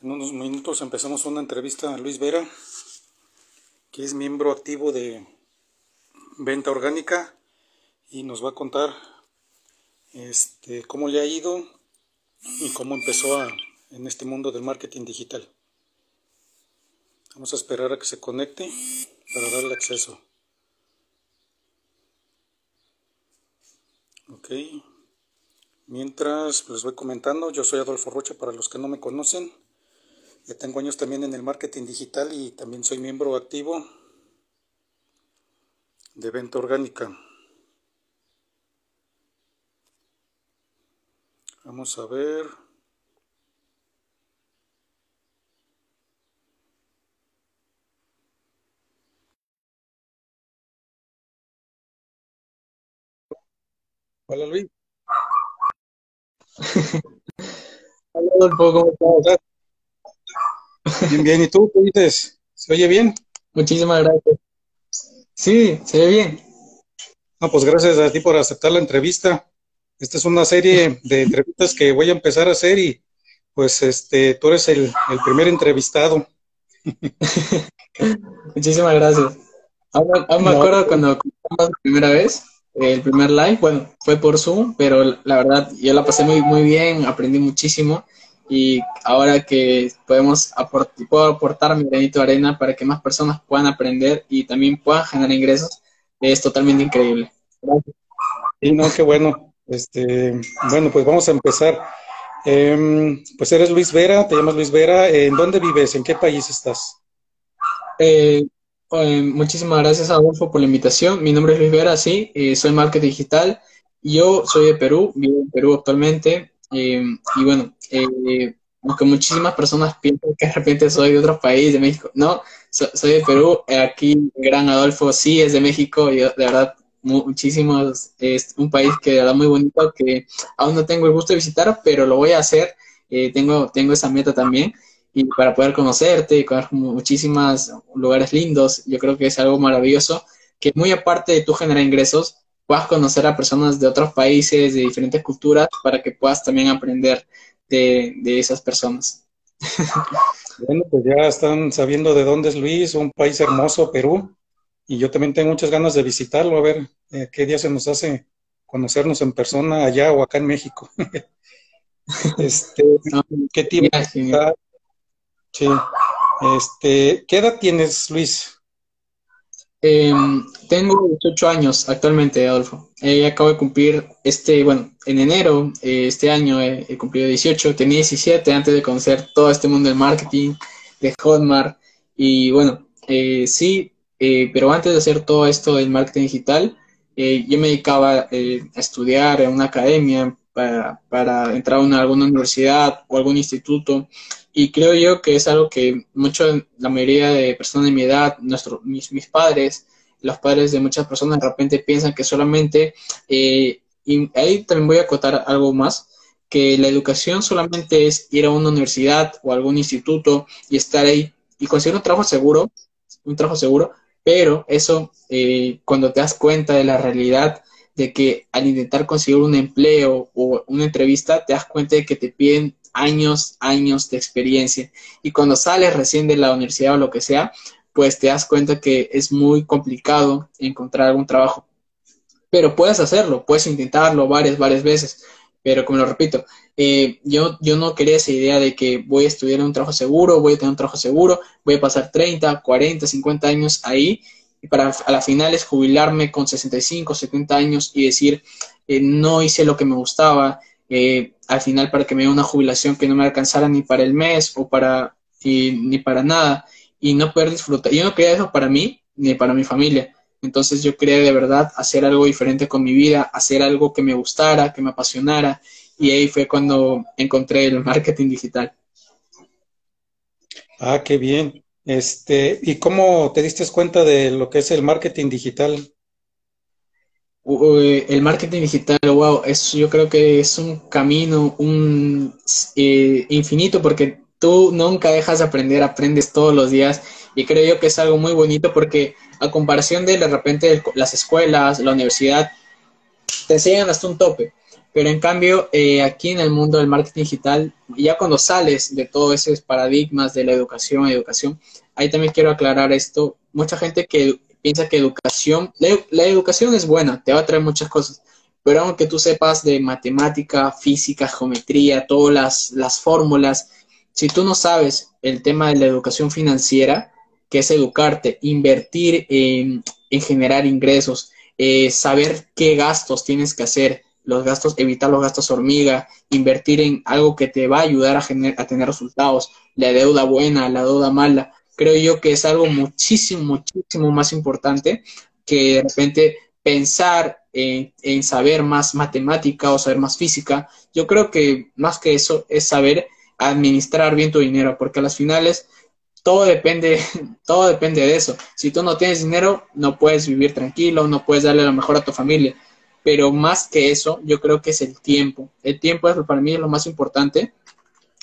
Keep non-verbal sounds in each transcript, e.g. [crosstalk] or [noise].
En unos minutos empezamos una entrevista a Luis Vera, que es miembro activo de Venta Orgánica y nos va a contar este, cómo le ha ido y cómo empezó en este mundo del marketing digital. Vamos a esperar a que se conecte para darle acceso. Ok. Mientras les voy comentando, yo soy Adolfo Rocha para los que no me conocen. Ya tengo años también en el marketing digital y también soy miembro activo de venta orgánica. Vamos a ver. Hola Luis. [laughs] Hola ¿cómo? Bien, bien. ¿Y tú qué dices? ¿Se oye bien? Muchísimas gracias. Sí, se ve bien. No, pues gracias a ti por aceptar la entrevista. Esta es una serie de entrevistas que voy a empezar a hacer y pues este, tú eres el, primer entrevistado. [laughs] Muchísimas gracias. Aún, me acuerdo cuando la primera vez, el primer live, bueno, fue por Zoom, pero la verdad yo la pasé muy, muy bien, aprendí muchísimo y ahora que podemos aportar, puedo aportar mi granito de arena para que más personas puedan aprender y también puedan generar ingresos, es totalmente increíble. Gracias. Y no, qué bueno. Este, bueno, pues vamos a empezar. Em, pues eres Luis Vera, te llamas Luis Vera. ¿En dónde vives? ¿En qué país estás? Eh, eh, muchísimas gracias, Adolfo, por la invitación. Mi nombre es Luis Vera, sí, eh, soy marketing digital. Yo soy de Perú, vivo en Perú actualmente. Eh, y bueno, eh, aunque muchísimas personas piensan que de repente soy de otro país, de México, no, soy de Perú, aquí Gran Adolfo sí es de México, y de verdad muchísimos, es un país que de verdad muy bonito, que aún no tengo el gusto de visitar, pero lo voy a hacer, eh, tengo, tengo esa meta también, y para poder conocerte, conocer muchísimos lugares lindos, yo creo que es algo maravilloso, que muy aparte de tu generar ingresos, puedas conocer a personas de otros países, de diferentes culturas, para que puedas también aprender de, esas personas. [laughs] Bueno, pues ya están sabiendo de dónde es Luis, un país hermoso, Perú, y yo también tengo muchas ganas de visitarlo, a ver eh, qué día se nos hace conocernos en persona allá o acá en México. [laughs] este, ¿qué tiempo Sí. Este, ¿qué edad tienes, Luis? Eh, tengo 18 años actualmente, Adolfo. Eh, acabo de cumplir este, bueno, en enero, eh, este año he cumplido 18, tenía 17 antes de conocer todo este mundo del marketing, de Hotmart. Y bueno, eh, sí, pero antes de hacer todo esto del marketing digital, yo me dedicaba a estudiar en una academia para, para entrar a alguna universidad o algún instituto y creo yo que es algo que mucho, la mayoría de personas de mi edad, nuestro, mis, mis padres, los padres de muchas personas de repente piensan que solamente, eh, y ahí también voy a acotar algo más, que la educación solamente es ir a una universidad o algún instituto y estar ahí. Y conseguir un trabajo seguro, un trabajo seguro, pero eso, eh, cuando te das cuenta de la realidad de que al intentar conseguir un empleo o una entrevista, te das cuenta de que te piden años, años de experiencia. Y cuando sales recién de la universidad o lo que sea, pues te das cuenta que es muy complicado encontrar algún trabajo. Pero puedes hacerlo, puedes intentarlo varias, varias veces. Pero como lo repito, eh, yo, yo no quería esa idea de que voy a estudiar en un trabajo seguro, voy a tener un trabajo seguro, voy a pasar 30, 40, 50 años ahí para a la final es jubilarme con 65, 70 años y decir, eh, no hice lo que me gustaba, eh, al final para que me dé una jubilación que no me alcanzara ni para el mes o para, ni para nada y no poder disfrutar. Yo no quería eso para mí ni para mi familia. Entonces yo quería de verdad hacer algo diferente con mi vida, hacer algo que me gustara, que me apasionara. Y ahí fue cuando encontré el marketing digital. Ah, qué bien. Este, ¿y cómo te diste cuenta de lo que es el marketing digital? El marketing digital, wow, es, yo creo que es un camino un, eh, infinito porque tú nunca dejas de aprender, aprendes todos los días y creo yo que es algo muy bonito porque a comparación de de repente las escuelas, la universidad, te enseñan hasta un tope. Pero en cambio, eh, aquí en el mundo del marketing digital, ya cuando sales de todos esos paradigmas de la educación, educación, ahí también quiero aclarar esto. Mucha gente que piensa que educación, la, educación es buena, te va a traer muchas cosas, pero aunque tú sepas de matemática, física, geometría, todas las, las fórmulas, si tú no sabes el tema de la educación financiera, que es educarte, invertir en, generar ingresos, eh, saber qué gastos tienes que hacer, los gastos, evitar los gastos hormiga, invertir en algo que te va a ayudar a, a tener resultados, la deuda buena, la deuda mala, creo yo que es algo muchísimo, muchísimo más importante que de repente pensar en, saber más matemática o saber más física. Yo creo que más que eso es saber administrar bien tu dinero, porque a las finales todo depende, [laughs] todo depende de eso. Si tú no tienes dinero, no puedes vivir tranquilo, no puedes darle lo mejor a tu familia. Pero más que eso, yo creo que es el tiempo. El tiempo es para mí lo más importante.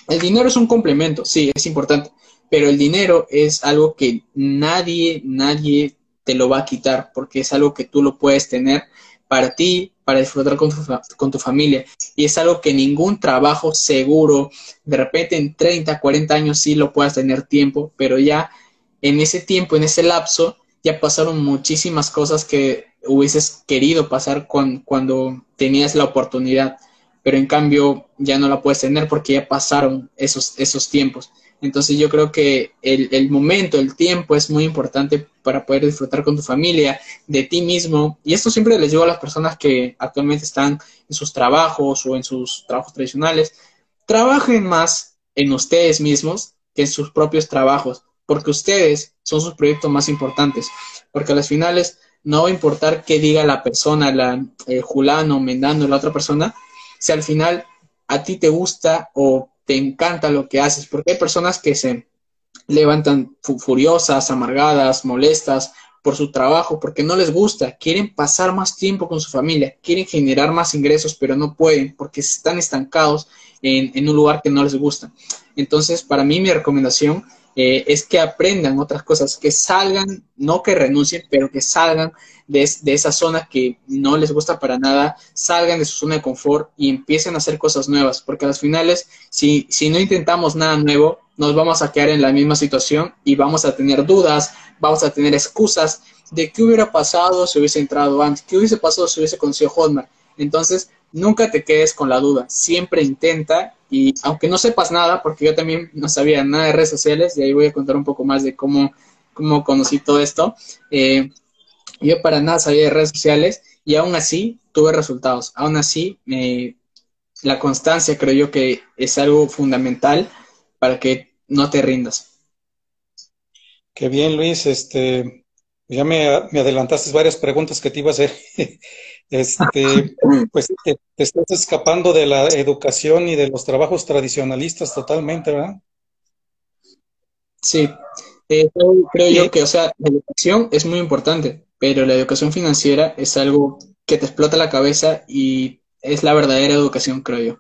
El dinero es un complemento, sí, es importante, pero el dinero es algo que nadie, nadie te lo va a quitar, porque es algo que tú lo puedes tener para ti, para disfrutar con tu, con tu familia. Y es algo que ningún trabajo seguro, de repente en 30, 40 años sí lo puedas tener tiempo, pero ya en ese tiempo, en ese lapso, ya pasaron muchísimas cosas que hubieses querido pasar cuando tenías la oportunidad, pero en cambio ya no la puedes tener porque ya pasaron esos, esos tiempos. Entonces yo creo que el, momento, el tiempo es muy importante para poder disfrutar con tu familia, de ti mismo. Y esto siempre les digo a las personas que actualmente están en sus trabajos o en sus trabajos tradicionales. Trabajen más en ustedes mismos que en sus propios trabajos, porque ustedes son sus proyectos más importantes. Porque a las finales no va a importar qué diga la persona, la, el Julano, Mendano, la otra persona, si al final a ti te gusta o te encanta lo que haces, porque hay personas que se levantan furiosas, amargadas, molestas por su trabajo, porque no les gusta, quieren pasar más tiempo con su familia, quieren generar más ingresos, pero no pueden porque están estancados en, en un lugar que no les gusta. Entonces, para mí mi recomendación eh, es que aprendan otras cosas, que salgan, no que renuncien, pero que salgan de, de, esa zona que no les gusta para nada, salgan de su zona de confort y empiecen a hacer cosas nuevas, porque a las finales, si, si no intentamos nada nuevo, nos vamos a quedar en la misma situación y vamos a tener dudas, vamos a tener excusas de qué hubiera pasado si hubiese entrado antes, qué hubiese pasado si hubiese conocido Hotmart. Entonces, nunca te quedes con la duda, siempre intenta y aunque no sepas nada, porque yo también no sabía nada de redes sociales, y ahí voy a contar un poco más de cómo, cómo conocí todo esto, eh, yo para nada sabía de redes sociales y aún así tuve resultados, aún así la constancia creo yo que es algo fundamental para que no te rindas. Qué bien, Luis. Este, ya me, me adelantaste varias preguntas que te iba a hacer. [laughs] este, pues te, estás escapando de la educación y de los trabajos tradicionalistas totalmente, ¿verdad? Sí, eh, creo yo que, o sea, la educación es muy importante, pero la educación financiera es algo que te explota la cabeza y es la verdadera educación, creo yo.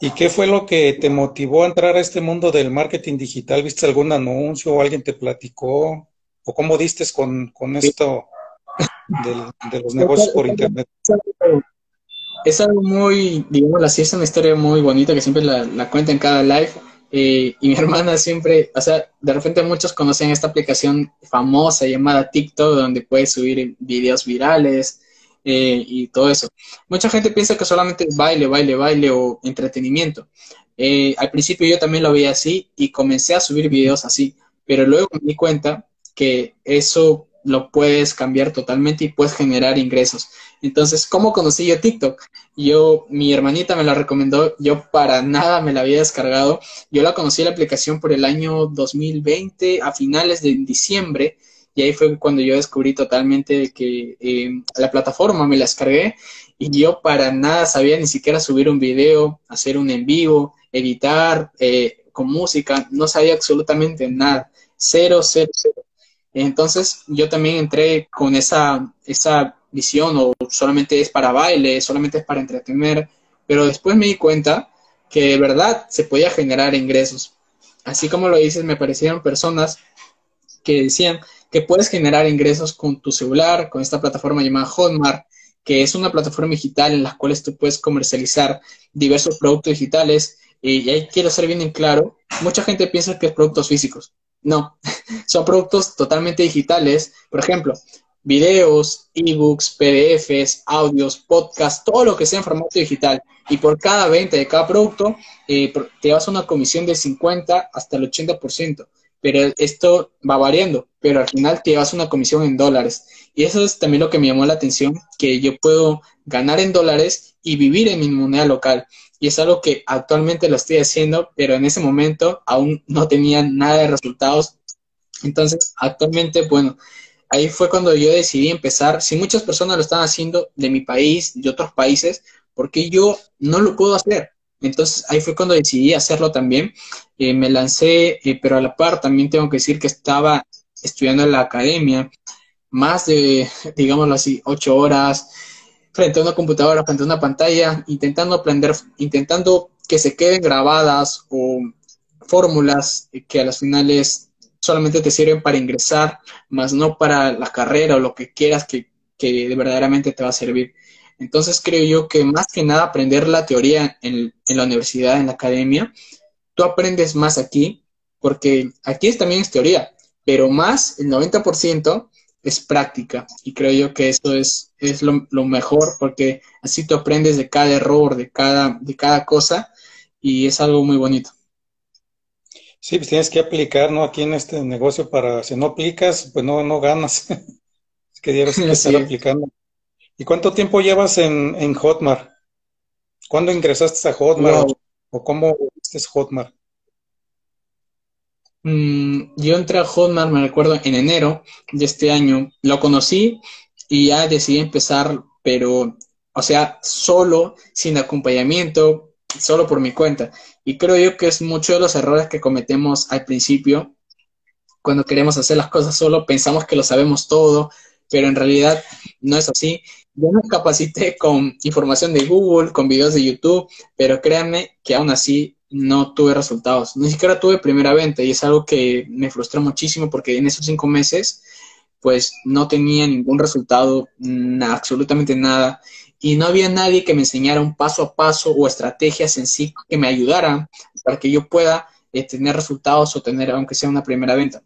¿Y qué fue lo que te motivó a entrar a este mundo del marketing digital? ¿Viste algún anuncio o alguien te platicó? ¿O cómo diste con, con esto? De los negocios por Internet. Es algo muy, digamos así, es una historia muy bonita que siempre la, la cuenta en cada live. Eh, y mi [laughs] hermana siempre, o sea, de repente muchos conocen esta aplicación famosa llamada TikTok, donde puedes subir videos virales eh, y todo eso. Mucha gente piensa que solamente es baile, baile, baile o entretenimiento. Eh, al principio yo también lo veía así y comencé a subir videos así, pero luego me di cuenta que eso lo puedes cambiar totalmente y puedes generar ingresos. Entonces, ¿cómo conocí yo TikTok? Yo, mi hermanita me la recomendó, yo para nada me la había descargado. Yo la conocí la aplicación por el año 2020, a finales de diciembre, y ahí fue cuando yo descubrí totalmente que eh, la plataforma me la descargué y yo para nada sabía ni siquiera subir un video, hacer un en vivo, editar eh, con música, no sabía absolutamente nada, cero, cero, cero. Entonces yo también entré con esa, esa visión o solamente es para baile, solamente es para entretener, pero después me di cuenta que de verdad se podía generar ingresos. Así como lo dices, me parecieron personas que decían que puedes generar ingresos con tu celular, con esta plataforma llamada Hotmart, que es una plataforma digital en la cual tú puedes comercializar diversos productos digitales. Y ahí quiero ser bien en claro, mucha gente piensa que es productos físicos. No, [laughs] son productos totalmente digitales. Por ejemplo, videos, ebooks, PDFs, audios, podcasts, todo lo que sea en formato digital. Y por cada venta de cada producto, eh, te vas a una comisión del 50 hasta el 80% pero esto va variando, pero al final te llevas una comisión en dólares. Y eso es también lo que me llamó la atención, que yo puedo ganar en dólares y vivir en mi moneda local. Y es algo que actualmente lo estoy haciendo, pero en ese momento aún no tenía nada de resultados. Entonces, actualmente, bueno, ahí fue cuando yo decidí empezar. Si muchas personas lo están haciendo de mi país, de otros países, ¿por qué yo no lo puedo hacer? Entonces ahí fue cuando decidí hacerlo también. Eh, me lancé, eh, pero a la par también tengo que decir que estaba estudiando en la academia más de, [laughs] digámoslo así, ocho horas frente a una computadora, frente a una pantalla, intentando aprender, intentando que se queden grabadas o fórmulas que a las finales solamente te sirven para ingresar, más no para la carrera o lo que quieras que, que verdaderamente te va a servir. Entonces creo yo que más que nada aprender la teoría en, la universidad, en la academia, tú aprendes más aquí, porque aquí también es teoría, pero más, el 90% es práctica. Y creo yo que eso es, es lo, mejor, porque así tú aprendes de cada error, de cada, de cada cosa, y es algo muy bonito. Sí, pues tienes que aplicar, ¿no? Aquí en este negocio para, si no aplicas, pues no, no ganas. [laughs] es que debes [laughs] estar aplicando. ¿Y cuánto tiempo llevas en, en Hotmart? ¿Cuándo ingresaste a Hotmart? ¿O cómo es Hotmart? Mm, yo entré a Hotmart, me recuerdo, en enero de este año. Lo conocí y ya decidí empezar, pero, o sea, solo, sin acompañamiento, solo por mi cuenta. Y creo yo que es mucho de los errores que cometemos al principio, cuando queremos hacer las cosas solo, pensamos que lo sabemos todo, pero en realidad no es así. Yo me capacité con información de Google, con videos de YouTube, pero créanme que aún así no tuve resultados. Ni siquiera tuve primera venta y es algo que me frustró muchísimo porque en esos cinco meses pues no tenía ningún resultado, absolutamente nada. Y no había nadie que me enseñara un paso a paso o estrategias en sí que me ayudaran para que yo pueda eh, tener resultados o tener, aunque sea una primera venta.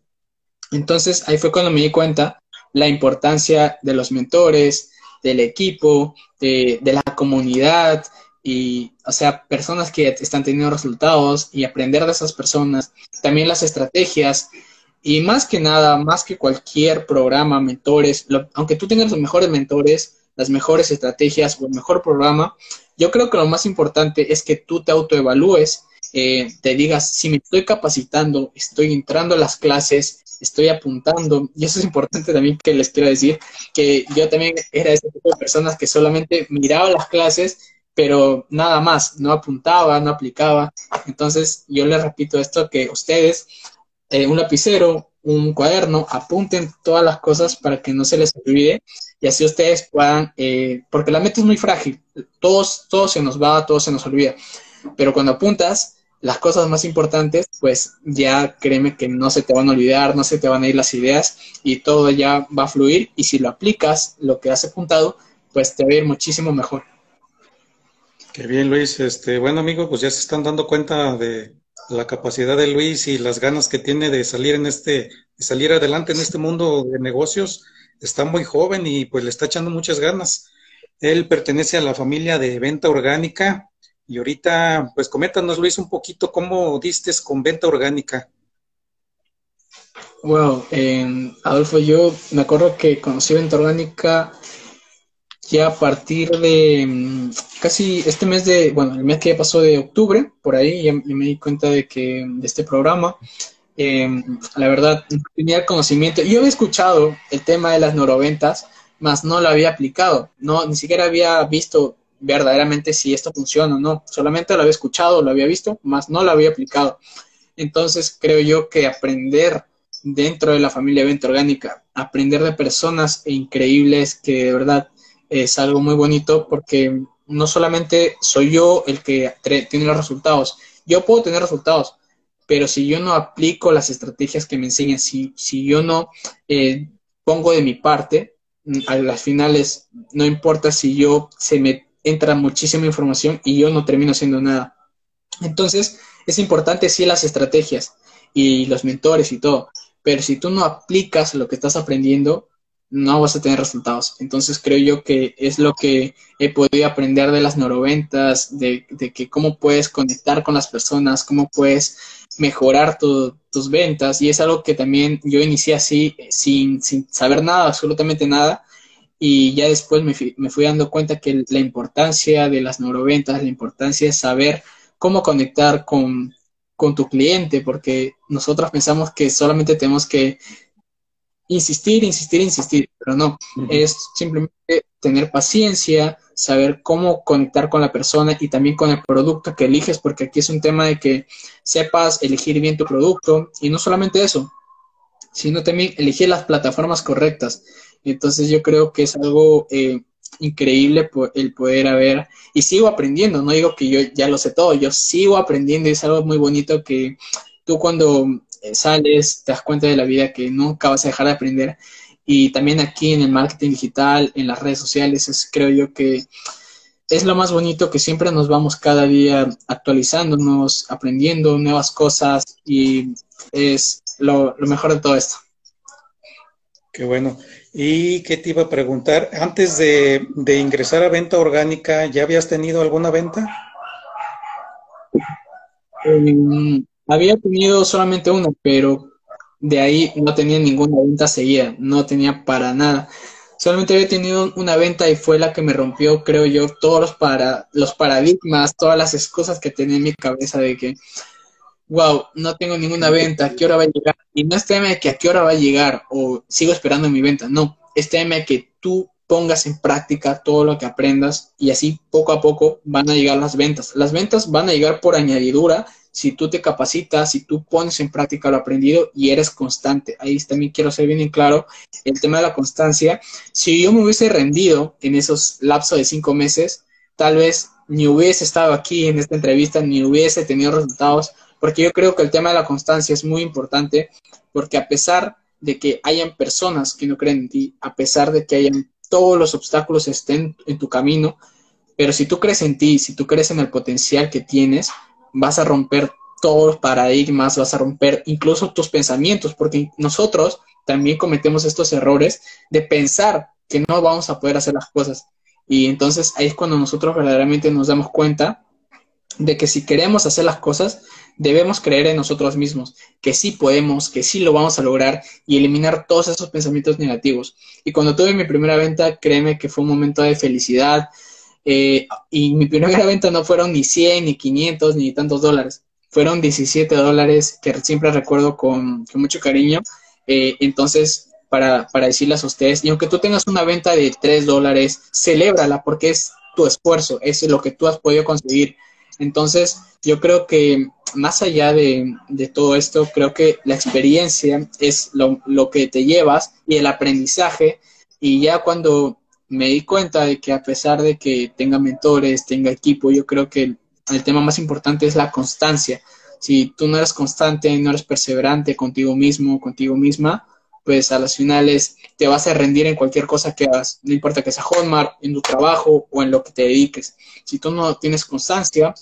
Entonces ahí fue cuando me di cuenta la importancia de los mentores, del equipo, de, la comunidad y, o sea, personas que están teniendo resultados y aprender de esas personas, también las estrategias y más que nada, más que cualquier programa, mentores, aunque tú tengas los mejores mentores, las mejores estrategias o el mejor programa, yo creo que lo más importante es que tú te autoevalúes, eh, te digas si me estoy capacitando, estoy entrando a las clases, estoy apuntando, y eso es importante también que les quiero decir, que yo también era ese tipo de personas que solamente miraba las clases, pero nada más, no apuntaba, no aplicaba. Entonces, yo les repito esto, que ustedes, eh, un lapicero, un cuaderno, apunten todas las cosas para que no se les olvide y así ustedes puedan, eh, porque la meta es muy frágil, todos, todo se nos va, todo se nos olvida, pero cuando apuntas, las cosas más importantes, pues ya créeme que no se te van a olvidar, no se te van a ir las ideas y todo ya va a fluir y si lo aplicas, lo que has apuntado, pues te va a ir muchísimo mejor. Qué bien, Luis. Este, bueno, amigo, pues ya se están dando cuenta de la capacidad de Luis y las ganas que tiene de salir en este, de salir adelante en este mundo de negocios. Está muy joven y pues le está echando muchas ganas. Él pertenece a la familia de venta orgánica, y ahorita, pues coméntanos, Luis, un poquito cómo diste con venta orgánica. Wow, eh, Adolfo, yo me acuerdo que conocí Venta Orgánica ya a partir de mm, casi este mes de, bueno, el mes que ya pasó de octubre, por ahí, ya, me di cuenta de que de este programa, eh, la verdad, no tenía conocimiento. Yo había escuchado el tema de las neuroventas, más no lo había aplicado, no, ni siquiera había visto verdaderamente si esto funciona o no, solamente lo había escuchado, lo había visto, más no lo había aplicado. Entonces creo yo que aprender dentro de la familia Venta Orgánica, aprender de personas increíbles que de verdad es algo muy bonito porque no solamente soy yo el que tiene los resultados, yo puedo tener resultados, pero si yo no aplico las estrategias que me enseñan, si, si yo no eh, pongo de mi parte, mm, a las finales no importa si yo se me entra muchísima información y yo no termino haciendo nada. Entonces, es importante sí las estrategias y los mentores y todo, pero si tú no aplicas lo que estás aprendiendo, no vas a tener resultados. Entonces creo yo que es lo que he podido aprender de las neuroventas, de, de que cómo puedes conectar con las personas, cómo puedes mejorar tus ventas. Y es algo que también yo inicié así, sin, sin saber nada, absolutamente nada. Y ya después me fui, me fui dando cuenta que la importancia de las neuroventas, la importancia de saber cómo conectar con, con tu cliente, porque nosotros pensamos que solamente tenemos que insistir, insistir, insistir, pero no, es simplemente tener paciencia, saber cómo conectar con la persona y también con el producto que eliges, porque aquí es un tema de que sepas elegir bien tu producto y no solamente eso, sino también elegir las plataformas correctas. Entonces yo creo que es algo eh, increíble el poder haber, y sigo aprendiendo, no digo que yo ya lo sé todo, yo sigo aprendiendo y es algo muy bonito que tú cuando eh, sales, te das cuenta de la vida que nunca vas a dejar de aprender. Y también aquí en el marketing digital, en las redes sociales, es, creo yo que es lo más bonito que siempre nos vamos cada día actualizándonos, aprendiendo nuevas cosas y es lo, lo mejor de todo esto. Qué bueno. ¿Y qué te iba a preguntar? Antes de, ingresar a venta orgánica, ¿ya habías tenido alguna venta? Em, había tenido solamente una, pero de ahí no tenía ninguna venta seguida, no tenía para nada. Solamente había tenido una venta y fue la que me rompió, creo yo, todos los, para, los paradigmas, todas las excusas que tenía en mi cabeza de que wow, no tengo ninguna venta, ¿a qué hora va a llegar? Y no es tema que a qué hora va a llegar o sigo esperando mi venta, no, es tema que tú pongas en práctica todo lo que aprendas y así poco a poco van a llegar las ventas. Las ventas van a llegar por añadidura si tú te capacitas, si tú pones en práctica lo aprendido y eres constante. Ahí también quiero ser bien en claro el tema de la constancia. Si yo me hubiese rendido en esos lapsos de cinco meses, tal vez ni hubiese estado aquí en esta entrevista, ni hubiese tenido resultados porque yo creo que el tema de la constancia es muy importante, porque a pesar de que hayan personas que no creen en ti, a pesar de que hayan todos los obstáculos estén en tu camino, pero si tú crees en ti, si tú crees en el potencial que tienes, vas a romper todos los paradigmas, vas a romper incluso tus pensamientos, porque nosotros también cometemos estos errores de pensar que no vamos a poder hacer las cosas. Y entonces ahí es cuando nosotros verdaderamente nos damos cuenta de que si queremos hacer las cosas, debemos creer en nosotros mismos, que sí podemos, que sí lo vamos a lograr y eliminar todos esos pensamientos negativos. Y cuando tuve mi primera venta, créeme que fue un momento de felicidad. Eh, y mi primera venta no fueron ni 100, ni 500, ni tantos dólares. Fueron 17 dólares que siempre recuerdo con, mucho cariño. Eh, entonces, para, para decirles a ustedes, y aunque tú tengas una venta de 3 dólares, celébrala porque es tu esfuerzo, es lo que tú has podido conseguir. Entonces, yo creo que más allá de, todo esto, creo que la experiencia es lo, que te llevas y el aprendizaje. Y ya cuando me di cuenta de que a pesar de que tenga mentores, tenga equipo, yo creo que el, tema más importante es la constancia. Si tú no eres constante, no eres perseverante contigo mismo, contigo misma, pues a las finales te vas a rendir en cualquier cosa que hagas, no importa que sea Hotmart, en tu trabajo o en lo que te dediques. Si tú no tienes constancia,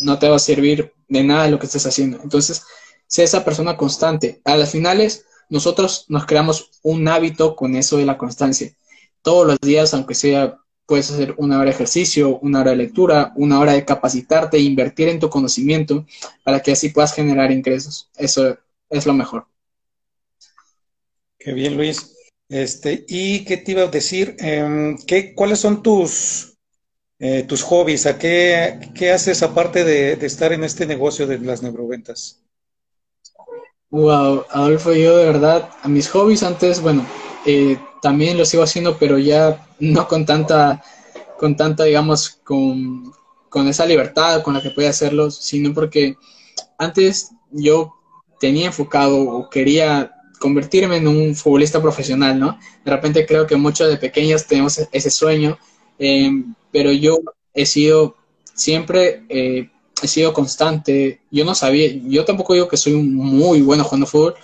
no te va a servir de nada lo que estés haciendo. Entonces, sé esa persona constante. A las finales, nosotros nos creamos un hábito con eso de la constancia. Todos los días, aunque sea, puedes hacer una hora de ejercicio, una hora de lectura, una hora de capacitarte, invertir en tu conocimiento para que así puedas generar ingresos. Eso es lo mejor. Qué bien, Luis. Este, ¿y qué te iba a decir? Em, ¿qué, ¿Cuáles son tus, eh, tus hobbies? ¿A qué, qué haces aparte de, de, estar en este negocio de las neuroventas? Wow, Adolfo, yo de verdad, a mis hobbies antes, bueno, eh, también lo sigo haciendo, pero ya no con tanta, con tanta, digamos, con, con esa libertad con la que puede hacerlo, sino porque antes yo tenía enfocado o quería convertirme en un futbolista profesional, ¿no? De repente creo que muchos de pequeños tenemos ese sueño, eh, pero yo he sido siempre, eh, he sido constante. Yo no sabía, yo tampoco digo que soy muy bueno jugando fútbol,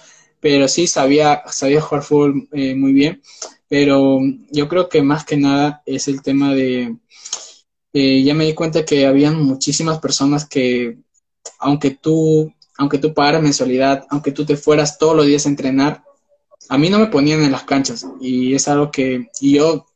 pero sí sabía, sabía jugar fútbol eh, muy bien. Pero yo creo que más que nada es el tema de, ya me di cuenta que habían muchísimas personas que, aunque tú aunque tú pagaras mensualidad, aunque tú te fueras todos los días a entrenar, a mí no me ponían en las canchas y es algo que y yo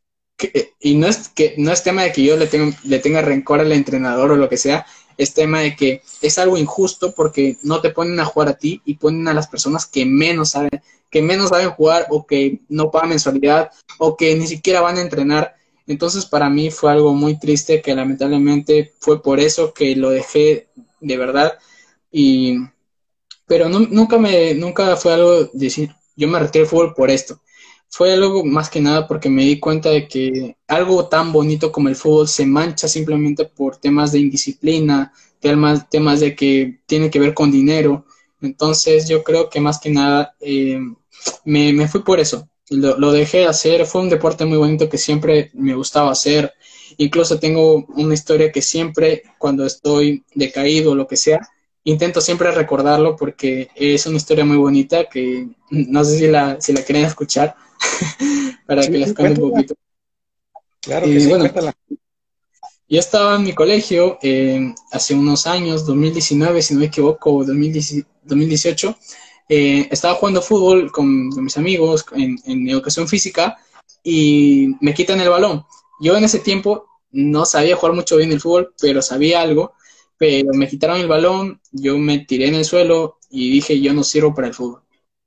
y no es que no es tema de que yo le le tenga rencor al entrenador o lo que sea, es tema de que es algo injusto porque no te ponen a jugar a ti y ponen a las personas que menos saben, que menos saben jugar o que no pagan mensualidad o que ni siquiera van a entrenar. Entonces para mí fue algo muy triste que lamentablemente fue por eso que lo dejé de verdad y, pero nunca, me, nunca fue algo de decir, yo me retiré del fútbol por esto. Fue algo más que nada porque me di cuenta de que algo tan bonito como el fútbol se mancha simplemente por temas de indisciplina, temas, temas de que tiene que ver con dinero. Entonces yo creo que más que nada eh, me, me, fui por eso. Lo, lo, dejé de hacer. Fue un deporte muy bonito que siempre me gustaba hacer. Incluso tengo una historia que siempre cuando estoy decaído o lo que sea, intento siempre recordarlo porque es una historia muy bonita que no sé si la, si la quieren escuchar [laughs] para que les cuente un poquito. Claro que sí, bueno, Yo estaba en mi colegio eh, hace unos años, 2019, si no me equivoco, 2018. Eh, estaba jugando fútbol con, con mis amigos en, en, educación física y me quitan el balón. Yo en ese tiempo no sabía jugar mucho bien el fútbol, pero sabía algo pero me quitaron el balón, yo me tiré en el suelo y dije, yo no sirvo para el fútbol.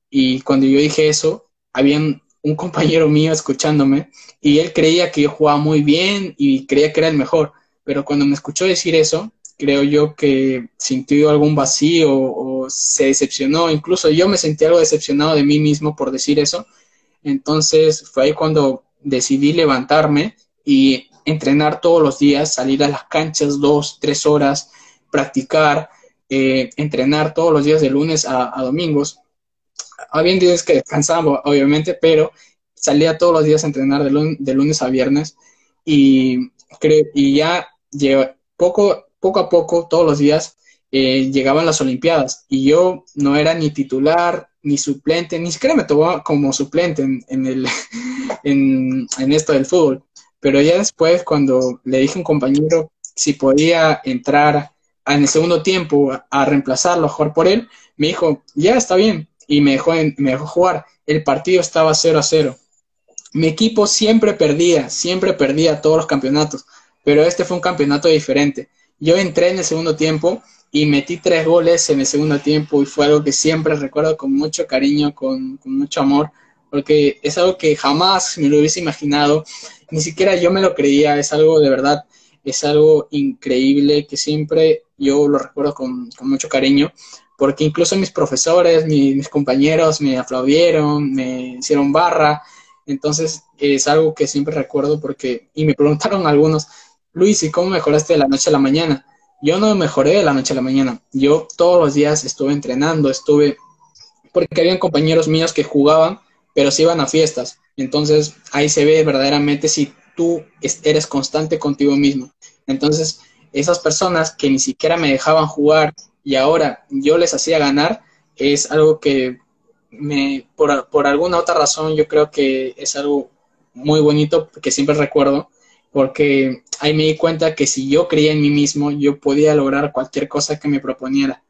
Y cuando yo dije eso, había un compañero mío escuchándome y él creía que yo jugaba muy bien y creía que era el mejor, pero cuando me escuchó decir eso, creo yo que sintió algún vacío o se decepcionó, incluso yo me sentí algo decepcionado de mí mismo por decir eso. Entonces fue ahí cuando decidí levantarme y entrenar todos los días, salir a las canchas dos, tres horas, practicar, eh, entrenar todos los días de lunes a, domingos. Había días que descansaba, obviamente, pero salía todos los días a entrenar de, lunes a viernes y, y ya poco, poco a poco, todos los días, eh, llegaban las Olimpiadas y yo no era ni titular ni suplente, ni siquiera me tomaba como suplente en, el, [laughs] en, en, esto del fútbol. Pero ya después, cuando le dije a un compañero si podía entrar en el segundo tiempo a, reemplazarlo, a jugar por él, me dijo, ya está bien, y me dejó, me dejó jugar. El partido estaba 0 a 0. Mi equipo siempre perdía, siempre perdía todos los campeonatos, pero este fue un campeonato diferente. Yo entré en el segundo tiempo y metí tres goles en el segundo tiempo y fue algo que siempre recuerdo con mucho cariño, con, con mucho amor, porque es algo que jamás me lo hubiese imaginado, ni siquiera yo me lo creía, es algo de verdad es algo increíble que siempre yo lo recuerdo con, mucho cariño, porque incluso mis profesores, mis, compañeros me aplaudieron, me hicieron barra, entonces es algo que siempre recuerdo porque, y me preguntaron algunos, Luis, ¿y cómo mejoraste de la noche a la mañana? Yo no mejoré de la noche a la mañana, yo todos los días estuve entrenando, estuve, porque habían compañeros míos que jugaban, pero se iban a fiestas, entonces ahí se ve verdaderamente si tú eres constante contigo mismo. Entonces, esas personas que ni siquiera me dejaban jugar y ahora yo les hacía ganar, es algo que me, por, por alguna otra razón, yo creo que es algo muy bonito que siempre recuerdo, porque ahí me di cuenta que si yo creía en mí mismo, yo podía lograr cualquier cosa que me proponiera.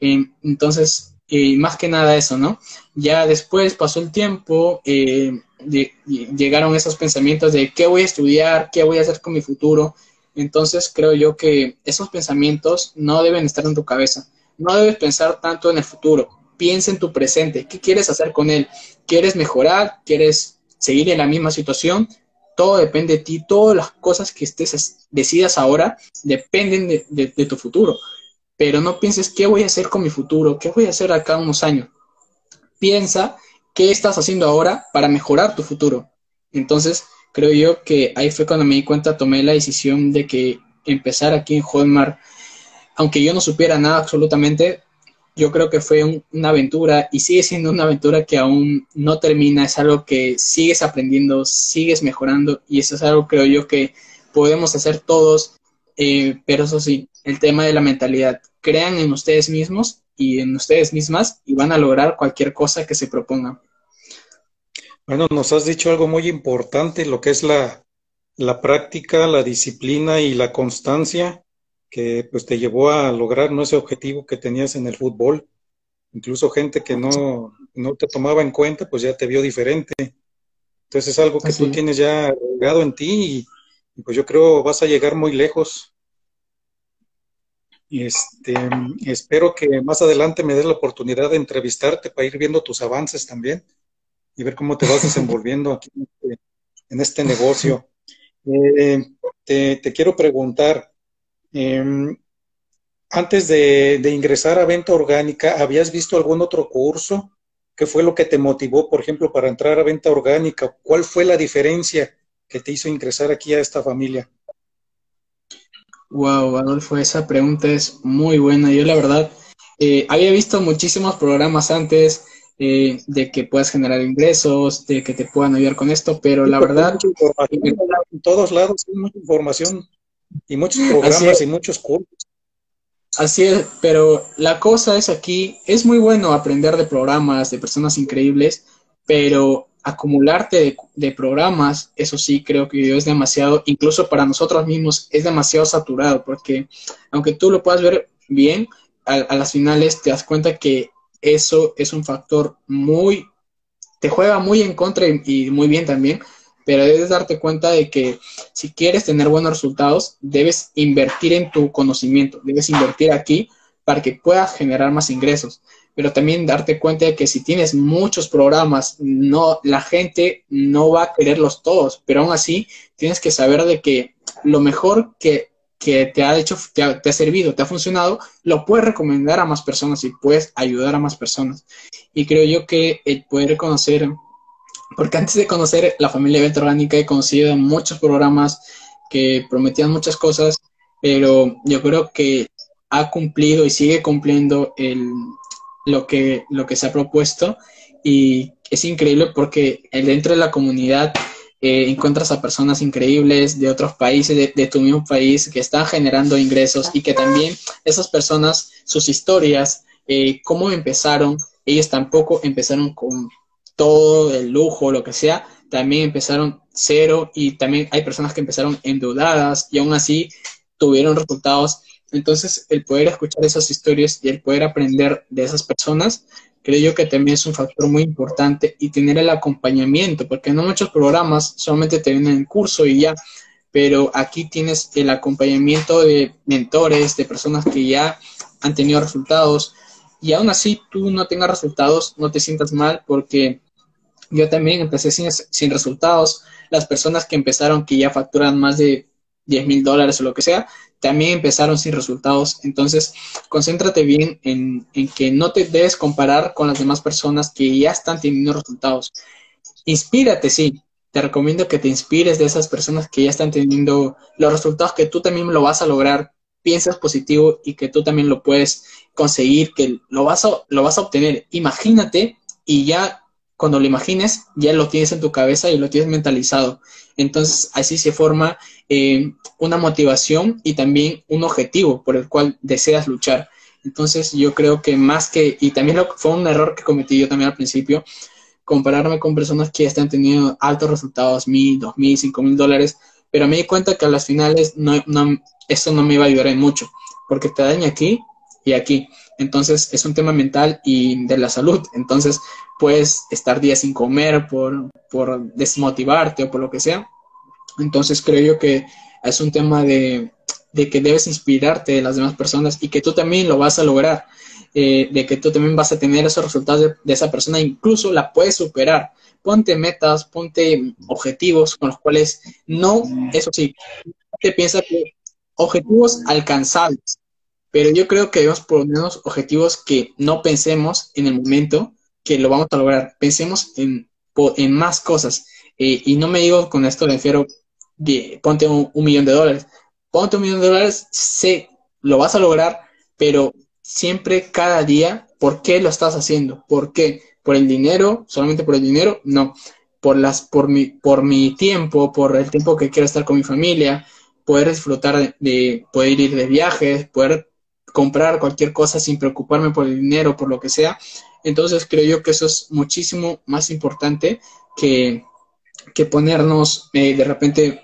Entonces, y más que nada eso, ¿no? Ya después pasó el tiempo, eh, llegaron esos pensamientos de qué voy a estudiar, qué voy a hacer con mi futuro. Entonces creo yo que esos pensamientos no deben estar en tu cabeza. No debes pensar tanto en el futuro. piensa en tu presente. ¿Qué quieres hacer con él? ¿Quieres mejorar? ¿Quieres seguir en la misma situación? Todo depende de ti. Todas las cosas que estés decidas ahora dependen de, tu futuro. Pero no pienses qué voy a hacer con mi futuro, qué voy a hacer acá unos años. Piensa qué estás haciendo ahora para mejorar tu futuro. Entonces, creo yo que ahí fue cuando me di cuenta, tomé la decisión de que empezar aquí en Hotmart, aunque yo no supiera nada absolutamente, yo creo que fue una aventura y sigue siendo una aventura que aún no termina, es algo que sigues aprendiendo, sigues mejorando y eso es algo creo yo que podemos hacer todos, eh, pero eso sí, el tema de la mentalidad, crean en ustedes mismos y en ustedes mismas y van a lograr cualquier cosa que se propongan. Bueno, nos has dicho algo muy importante, lo que es la, la práctica, la disciplina y la constancia que pues te llevó a lograr ¿no? ese objetivo que tenías en el fútbol. Incluso gente que no, no te tomaba en cuenta, pues ya te vio diferente. Entonces es algo que tú tienes ya regado en ti y, pues yo creo vas a llegar muy lejos. Y este, espero que más adelante me des la oportunidad de entrevistarte para ir viendo tus avances también y ver cómo te vas desenvolviendo aquí en este, este negocio. Eh, te, quiero preguntar, Em, antes de, ingresar a venta orgánica, ¿habías visto algún otro curso? ¿Qué fue lo que te motivó, por ejemplo, para entrar a venta orgánica? ¿Cuál fue la diferencia que te hizo ingresar aquí a esta familia? Wow, Adolfo, esa pregunta es muy buena. Yo la verdad eh, había visto muchísimos programas antes eh, de que puedas generar ingresos, de que te puedan ayudar con esto, pero la verdad... En todos lados hay mucha información y muchos programas y muchos cursos. Así es, pero la cosa es aquí, es muy bueno aprender de programas, de personas increíbles, pero acumularte de, programas, eso sí creo que es demasiado, incluso para nosotros mismos es demasiado saturado, porque aunque tú lo puedas ver bien, a, las finales te das cuenta que eso es un factor muy, te juega muy en contra y muy bien también, pero debes darte cuenta de que si quieres tener buenos resultados, debes invertir en tu conocimiento, debes invertir aquí para que puedas generar más ingresos. Pero también darte cuenta de que si tienes muchos programas, no, la gente no va a quererlos todos, pero aún así tienes que saber de que lo mejor que, te ha hecho, te ha, te ha servido, te ha funcionado, lo puedes recomendar a más personas y puedes ayudar a más personas. Y creo yo que el poder conocer porque antes de conocer la familia Venta Orgánica he conocido muchos programas que prometían muchas cosas, pero yo creo que ha cumplido y sigue cumpliendo el, lo, que, lo que se ha propuesto y es increíble porque dentro de la comunidad eh, encuentras a personas increíbles de otros países, de, tu mismo país, que están generando ingresos y que también esas personas, sus historias, eh, cómo empezaron, ellos tampoco empezaron con todo el lujo, lo que sea, también empezaron cero y también hay personas que empezaron endeudadas y aún así tuvieron resultados. Entonces, el poder escuchar esas historias y el poder aprender de esas personas, creo yo que también es un factor muy importante y tener el acompañamiento, porque no muchos programas solamente te vienen en curso y ya, pero aquí tienes el acompañamiento de mentores, de personas que ya han tenido resultados y aún así tú no tengas resultados, no te sientas mal porque yo también empecé sin, resultados. Las personas que empezaron, que ya facturan más de 10 mil dólares o lo que sea, también empezaron sin resultados. Entonces, concéntrate bien en, en, que no te debes comparar con las demás personas que ya están teniendo resultados. Inspírate, sí. Te recomiendo que te inspires de esas personas que ya están teniendo los resultados que tú también lo vas a lograr. Piensas positivo y que tú también lo puedes conseguir, que lo vas a, lo vas a obtener. Imagínate y ya cuando lo imagines, ya lo tienes en tu cabeza y lo tienes mentalizado. Entonces, así se forma eh, una motivación y también un objetivo por el cual deseas luchar. Entonces, yo creo que más que, y también lo, fue un error que cometí yo también al principio, compararme con personas que están teniendo altos resultados, mil, dos mil, cinco mil dólares, pero me di cuenta que a las finales no, no, eso no me iba a ayudar en mucho, porque te daña aquí y aquí. Entonces, es un tema mental y de la salud. Entonces, puedes estar días sin comer por, por desmotivarte o por lo que sea. Entonces creo yo que es un tema de, de, que debes inspirarte de las demás personas y que tú también lo vas a lograr. eh, de que tú también vas a tener esos resultados de, esa persona, incluso la puedes superar. Ponte metas, ponte objetivos con los cuales no, eso sí, te piensa que objetivos alcanzables, pero yo creo que debemos ponernos objetivos que no pensemos en el momento que lo vamos a lograr, pensemos en, en más cosas. Eh, y no me digo con esto, refiero, de, ponte un, millón de dólares. Ponte un millón de dólares, sé, lo vas a lograr, pero siempre, cada día, ¿por qué lo estás haciendo? ¿Por qué? ¿Por el dinero? ¿Solamente por el dinero? No. Por, las, por, mi, por mi tiempo, por el tiempo que quiero estar con mi familia, poder disfrutar de, poder ir de viajes, poder comprar cualquier cosa sin preocuparme por el dinero, por lo que sea. Entonces creo yo que eso es muchísimo más importante que, que ponernos eh, de repente,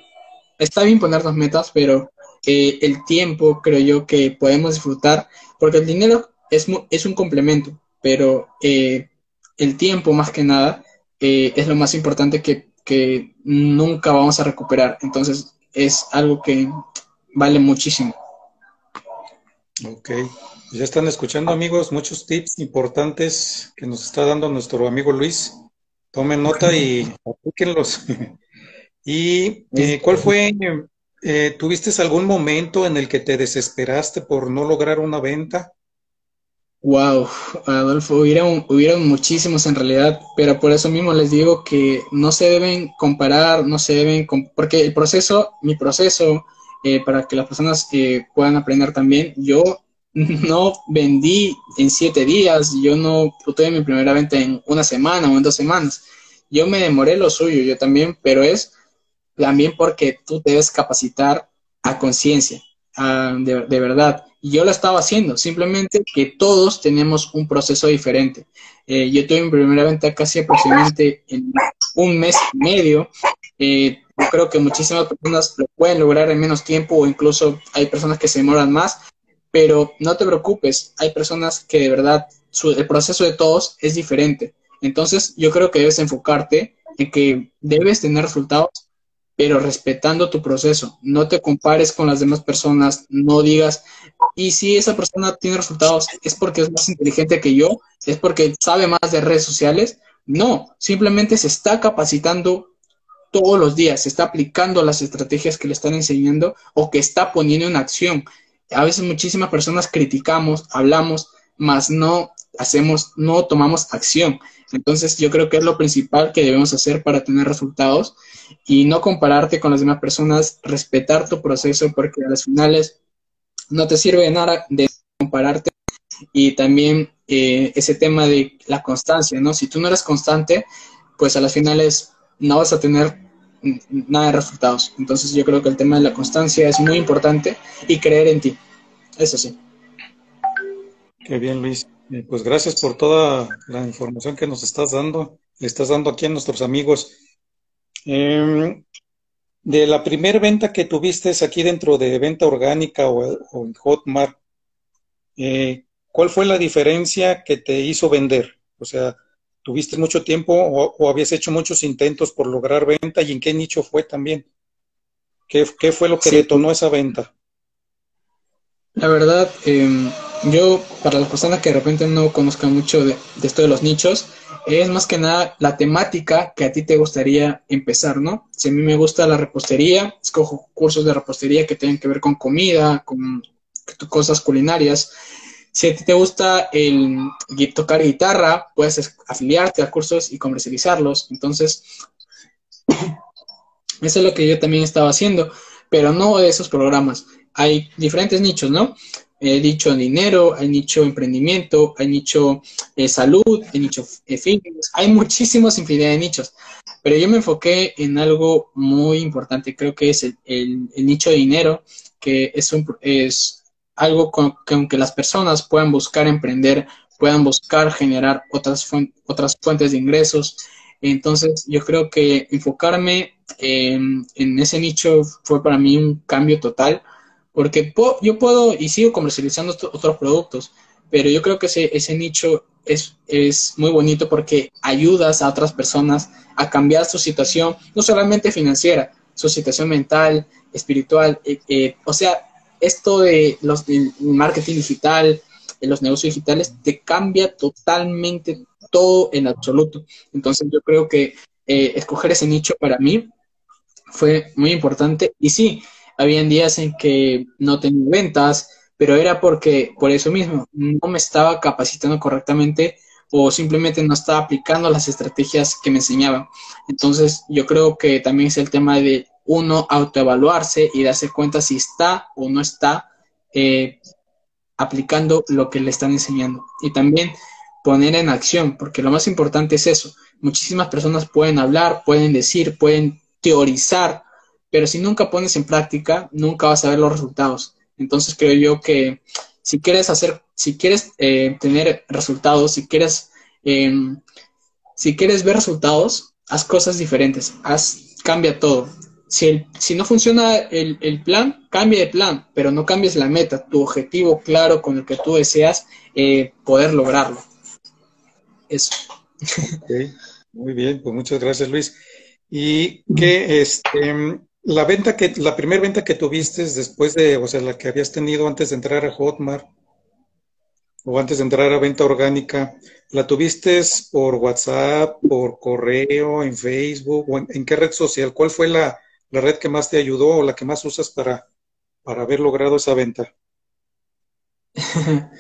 está bien ponernos metas, pero eh, el tiempo creo yo que podemos disfrutar, porque el dinero es, es un complemento, pero eh, el tiempo más que nada es lo más importante que, que nunca vamos a recuperar. Entonces es algo que vale muchísimo. Ok, ya están escuchando amigos muchos tips importantes que nos está dando nuestro amigo Luis. Tomen nota y aplíquenlos. [laughs] ¿Y eh, cuál fue, eh, tuviste algún momento en el que te desesperaste por no lograr una venta? Wow, Adolfo, hubieron, hubieron muchísimos en realidad, pero por eso mismo les digo que no se deben comparar, no se deben, porque el proceso, mi proceso, eh, para que las personas puedan aprender también, yo [laughs] no vendí en siete días, yo no tuve mi primera venta en una semana o en dos semanas. Yo me demoré lo suyo, yo también, pero es también porque tú debes capacitar a conciencia, de, de, verdad. Y yo lo estaba haciendo, simplemente que todos tenemos un proceso diferente. Eh, yo tuve mi primera venta casi aproximadamente en un mes y medio. Eh, yo creo que muchísimas personas lo pueden lograr en menos tiempo o incluso hay personas que se demoran más, pero no te preocupes, hay personas que de verdad el proceso de todos es diferente. Entonces yo creo que debes enfocarte en que debes tener resultados, pero respetando tu proceso. No te compares con las demás personas, no digas, y si esa persona tiene resultados es porque es más inteligente que yo, es porque sabe más de redes sociales. No, simplemente se está capacitando todos los días, se está aplicando las estrategias que le están enseñando o que está poniendo en acción a veces muchísimas personas criticamos, hablamos, mas no hacemos, no tomamos acción. Entonces yo creo que es lo principal que debemos hacer para tener resultados y no compararte con las demás personas, respetar tu proceso porque a las finales no te sirve de nada de compararte y también eh, ese tema de la constancia, ¿no? Si tú no eres constante, pues a las finales no vas a tener nada de resultados. Entonces yo creo que el tema de la constancia es muy importante y creer en ti. Eso sí. Qué bien, Luis. Eh, pues gracias por toda la información que nos estás dando, le estás dando aquí a nuestros amigos. Em, de la primera venta que tuviste aquí dentro de venta orgánica o, en Hotmart, eh, ¿cuál fue la diferencia que te hizo vender? O sea, ¿Tuviste mucho tiempo o, habías hecho muchos intentos por lograr venta y en qué nicho fue también? ¿Qué, fue lo que detonó esa venta? La verdad, em, yo, para las personas que de repente no conozcan mucho de, esto de los nichos, es más que nada la temática que a ti te gustaría empezar, ¿no? Si a mí me gusta la repostería, escojo cursos de repostería que tengan que ver con comida, con cosas culinarias. Si a ti te gusta el tocar guitarra, puedes afiliarte a cursos y comercializarlos. Entonces, [clears throat] eso es lo que yo también estaba haciendo, pero no de esos programas. Hay diferentes nichos, ¿no? He dicho dinero, hay nicho emprendimiento, hay nicho eh, salud, hay nicho eh, fitness, hay muchísimos infinidad de nichos, pero yo me enfoqué en algo muy importante, creo que es el, el nicho de dinero, que es, un, es algo con, que aunque las personas puedan buscar emprender, puedan buscar generar otras, otras fuentes de ingresos. Entonces, yo creo que enfocarme en, ese nicho fue para mí un cambio total, porque yo puedo y sigo comercializando otros productos, pero yo creo que ese, ese nicho es, es muy bonito porque ayudas a otras personas a cambiar su situación, no solamente financiera, su situación mental, espiritual, eh, eh, o sea, esto de los marketing digital, en los negocios digitales, te cambia totalmente todo en absoluto. Entonces yo creo que eh, escoger ese nicho para mí fue muy importante. Y sí, habían días en que no tenía ventas, pero era porque, por eso mismo, no me estaba capacitando correctamente o simplemente no estaba aplicando las estrategias que me enseñaban. Entonces, yo creo que también es el tema de uno autoevaluarse y darse cuenta si está o no está eh, aplicando lo que le están enseñando. Y también poner en acción, porque lo más importante es eso. Muchísimas personas pueden hablar, pueden decir, pueden teorizar, pero si nunca pones en práctica, nunca vas a ver los resultados. Entonces creo yo que si quieres hacer, si quieres eh, tener resultados, si quieres, em, si quieres ver resultados, haz cosas diferentes, haz, cambia todo. Si, si no funciona el, el, plan, cambia de plan, pero no cambies la meta, tu objetivo claro con el que tú deseas eh, poder lograrlo. Eso. Muy bien, pues muchas gracias Luis. Y que este, la venta que, la primera venta que tuviste después de, o sea, la que habías tenido antes de entrar a Hotmart o antes de entrar a venta orgánica, ¿la tuviste por WhatsApp, por correo, en Facebook o en, qué red social? ¿Cuál fue la, red que más te ayudó o la que más usas para, para haber logrado esa venta? [laughs]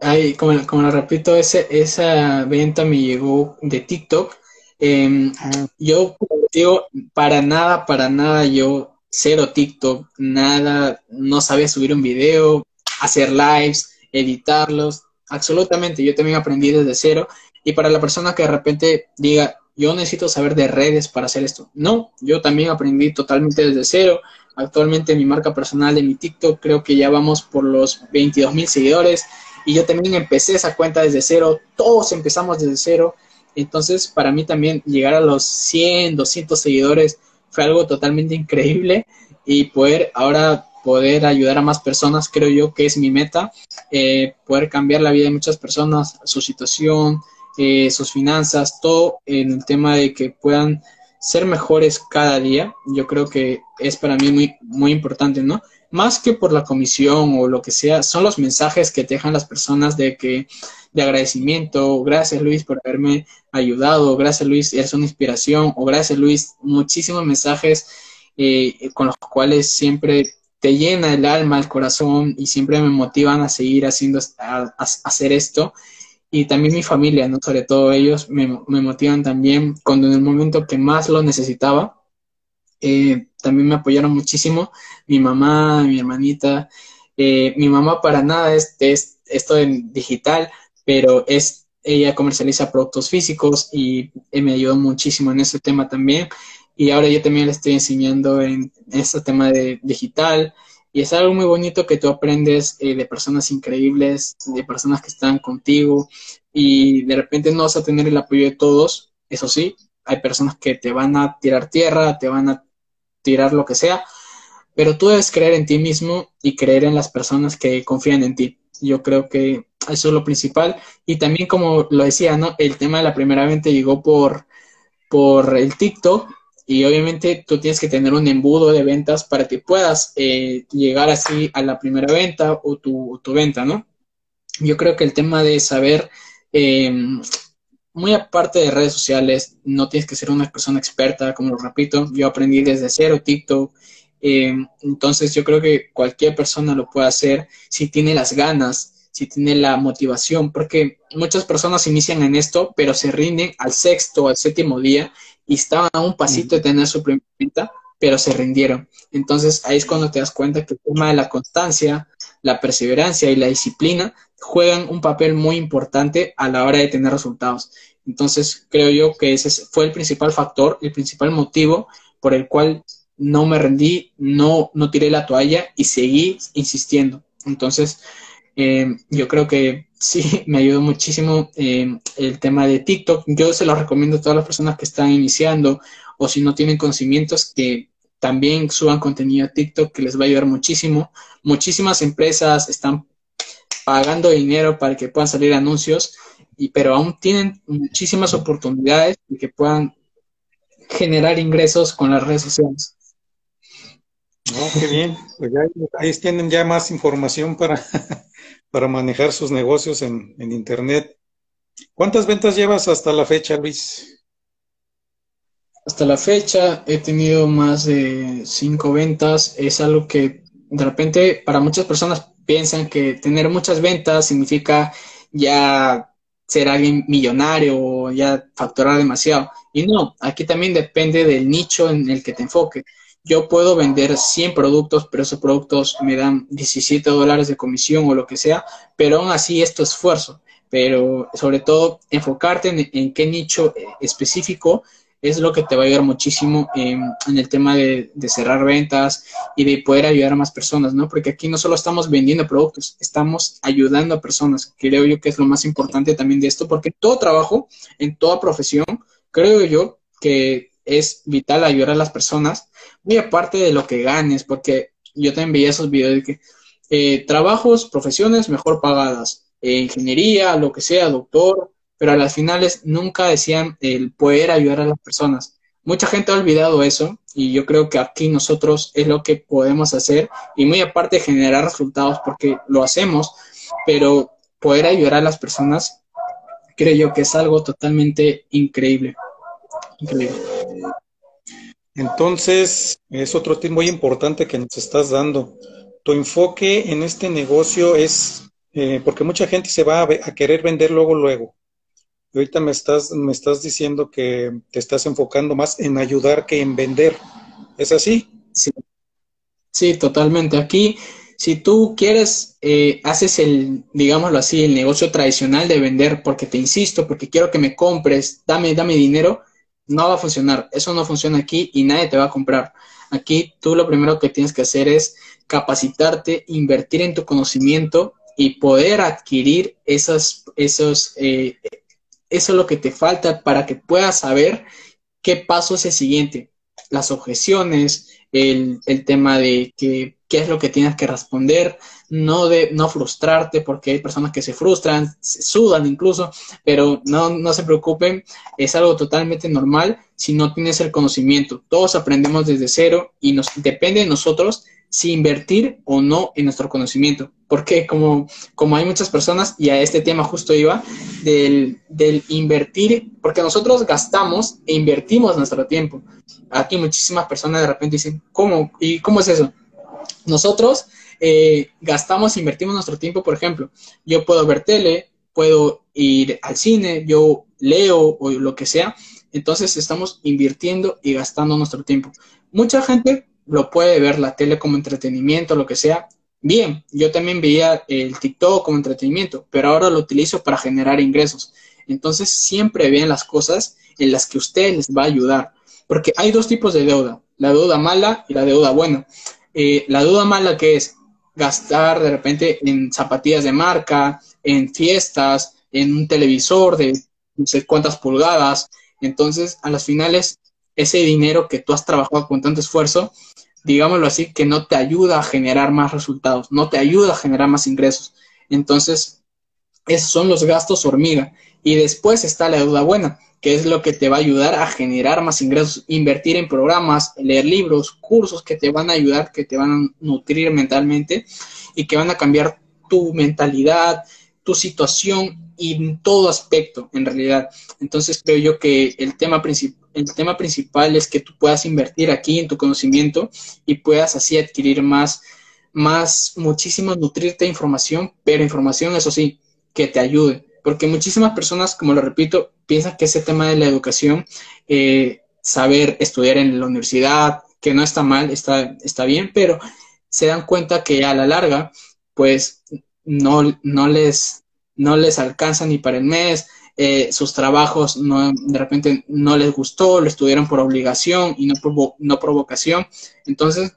Ay, como, como lo repito, ese, esa venta me llegó de TikTok Em, yo digo, para nada, para nada, yo cero TikTok, nada, no sabía subir un video, hacer lives, editarlos, absolutamente, yo también aprendí desde cero. Y para la persona que de repente diga, yo necesito saber de redes para hacer esto, no, yo también aprendí totalmente desde cero. Actualmente mi marca personal de mi TikTok creo que ya vamos por los 22 mil seguidores y yo también empecé esa cuenta desde cero, todos empezamos desde cero. Entonces, para mí también llegar a los 100, 200 seguidores fue algo totalmente increíble y poder ahora poder ayudar a más personas, creo yo que es mi meta, eh, poder cambiar la vida de muchas personas, su situación, eh, sus finanzas, todo en el tema de que puedan ser mejores cada día, yo creo que es para mí muy, muy importante, ¿no? Más que por la comisión o lo que sea, son los mensajes que te dejan las personas de que de agradecimiento, gracias Luis por haberme ayudado, gracias Luis, eres una inspiración, o gracias Luis, muchísimos mensajes eh, con los cuales siempre te llena el alma, el corazón y siempre me motivan a seguir haciendo, a, hacer esto. Y también mi familia, ¿no? Sobre todo ellos me, motivan también cuando en el momento que más lo necesitaba, eh, también me apoyaron muchísimo. Mi mamá, mi hermanita, eh, mi mamá para nada es, es esto en digital, pero es, ella comercializa productos físicos y me ayudó muchísimo en ese tema también. Y ahora yo también le estoy enseñando en este tema de digital. Y es algo muy bonito que tú aprendes eh, de personas increíbles, de personas que están contigo y de repente no vas a tener el apoyo de todos, eso sí, hay personas que te van a tirar tierra, te van a tirar lo que sea, pero tú debes creer en ti mismo y creer en las personas que confían en ti. Yo creo que eso es lo principal. Y también, como lo decía, ¿no? El tema de la primera venta llegó por, por el TikTok y obviamente tú tienes que tener un embudo de ventas para que puedas eh, llegar así a la primera venta o tu, tu, venta, ¿no? Yo creo que el tema de saber, em, muy aparte de redes sociales, no tienes que ser una persona experta, como lo repito, yo aprendí desde cero TikTok, em, entonces yo creo que cualquier persona lo puede hacer si tiene las ganas si tiene la motivación, porque muchas personas inician en esto, pero se rinden al sexto al séptimo día y estaban a un pasito de tener su primera venta, pero se rindieron. Entonces ahí es cuando te das cuenta que el tema de la constancia, la perseverancia y la disciplina juegan un papel muy importante a la hora de tener resultados. Entonces creo yo que ese fue el principal factor, el principal motivo por el cual no me rendí, no, no tiré la toalla y seguí insistiendo. Entonces, eh, yo creo que sí, [laughs] me ayudó muchísimo eh, el tema de TikTok. Yo se lo recomiendo a todas las personas que están iniciando o si no tienen conocimientos que también suban contenido a TikTok que les va a ayudar muchísimo. Muchísimas empresas están pagando dinero para que puedan salir anuncios, y, pero aún tienen muchísimas oportunidades de que puedan generar ingresos con las redes sociales. No, qué bien. Pues ya, ahí tienen ya más información para, [laughs] para manejar sus negocios en, en Internet. ¿Cuántas ventas llevas hasta la fecha, Luis? Hasta la fecha he tenido más de cinco ventas. Es algo que de repente para muchas personas piensan que tener muchas ventas significa ya ser alguien millonario o ya facturar demasiado. Y no, aquí también depende del nicho en el que te enfoque. Yo puedo vender 100 productos, pero esos productos me dan 17 dólares de comisión o lo que sea, pero aún así es esfuerzo. Pero sobre todo enfocarte en, qué nicho específico es lo que te va a ayudar muchísimo en, el tema de, cerrar ventas y de poder ayudar a más personas, ¿no? Porque aquí no solo estamos vendiendo productos, estamos ayudando a personas. Creo yo que es lo más importante también de esto, porque todo trabajo, en toda profesión, creo yo que es vital ayudar a las personas, muy aparte de lo que ganes, porque yo también veía esos videos de que eh, trabajos, profesiones mejor pagadas, eh, ingeniería, lo que sea, doctor, pero a las finales nunca decían el poder ayudar a las personas. Mucha gente ha olvidado eso y yo creo que aquí nosotros es lo que podemos hacer y muy aparte generar resultados porque lo hacemos, pero poder ayudar a las personas creo yo que es algo totalmente increíble. Increíble. Entonces, es otro tip muy importante que nos estás dando. Tu enfoque en este negocio es, eh, porque mucha gente se va a, querer vender luego, luego ahorita me estás, me estás diciendo que te estás enfocando más en ayudar que en vender. ¿Es así? Sí, sí totalmente. Aquí, si tú quieres, eh, haces el, digámoslo así, el negocio tradicional de vender porque te insisto, porque quiero que me compres, dame, dame dinero, no va a funcionar. Eso no funciona aquí y nadie te va a comprar. Aquí tú lo primero que tienes que hacer es capacitarte, invertir en tu conocimiento y poder adquirir esas, esos, eh, eso es lo que te falta para que puedas saber qué paso es el siguiente. Las objeciones, el, tema de que, qué es lo que tienes que responder, no de no frustrarte, porque hay personas que se frustran, se sudan incluso, pero no, no se preocupen, es algo totalmente normal si no tienes el conocimiento. Todos aprendemos desde cero y nos depende de nosotros si invertir o no en nuestro conocimiento. Porque como, como hay muchas personas, y a este tema justo iba, del, del invertir, porque nosotros gastamos e invertimos nuestro tiempo. Aquí muchísimas personas de repente dicen, ¿cómo? ¿Y cómo es eso? Nosotros eh, gastamos e invertimos nuestro tiempo, por ejemplo, yo puedo ver tele, puedo ir al cine, yo leo o lo que sea, entonces estamos invirtiendo y gastando nuestro tiempo. Mucha gente lo puede ver la tele como entretenimiento, lo que sea. Bien, yo también veía el TikTok como entretenimiento, pero ahora lo utilizo para generar ingresos. Entonces siempre vean las cosas en las que usted les va a ayudar, porque hay dos tipos de deuda, la deuda mala y la deuda buena. Eh, la deuda mala que es gastar de repente en zapatillas de marca, en fiestas, en un televisor de no sé cuántas pulgadas. Entonces, a las finales, ese dinero que tú has trabajado con tanto esfuerzo, digámoslo así, que no te ayuda a generar más resultados, no te ayuda a generar más ingresos. Entonces, esos son los gastos hormiga. Y después está la deuda buena, que es lo que te va a ayudar a generar más ingresos, invertir en programas, leer libros, cursos que te van a ayudar, que te van a nutrir mentalmente y que van a cambiar tu mentalidad, tu situación y en todo aspecto, en realidad. Entonces creo yo que el tema principal el tema principal es que tú puedas invertir aquí en tu conocimiento y puedas así adquirir más, más, muchísimo nutrirte de información, pero información, eso sí, que te ayude. Porque muchísimas personas, como lo repito, piensan que ese tema de la educación, eh, saber estudiar en la universidad, que no está mal, está, está bien, pero se dan cuenta que a la larga, pues no, no, les, no les alcanza ni para el mes, eh, sus trabajos no, de repente no les gustó, lo estudiaron por obligación y no por, no provocación. Entonces,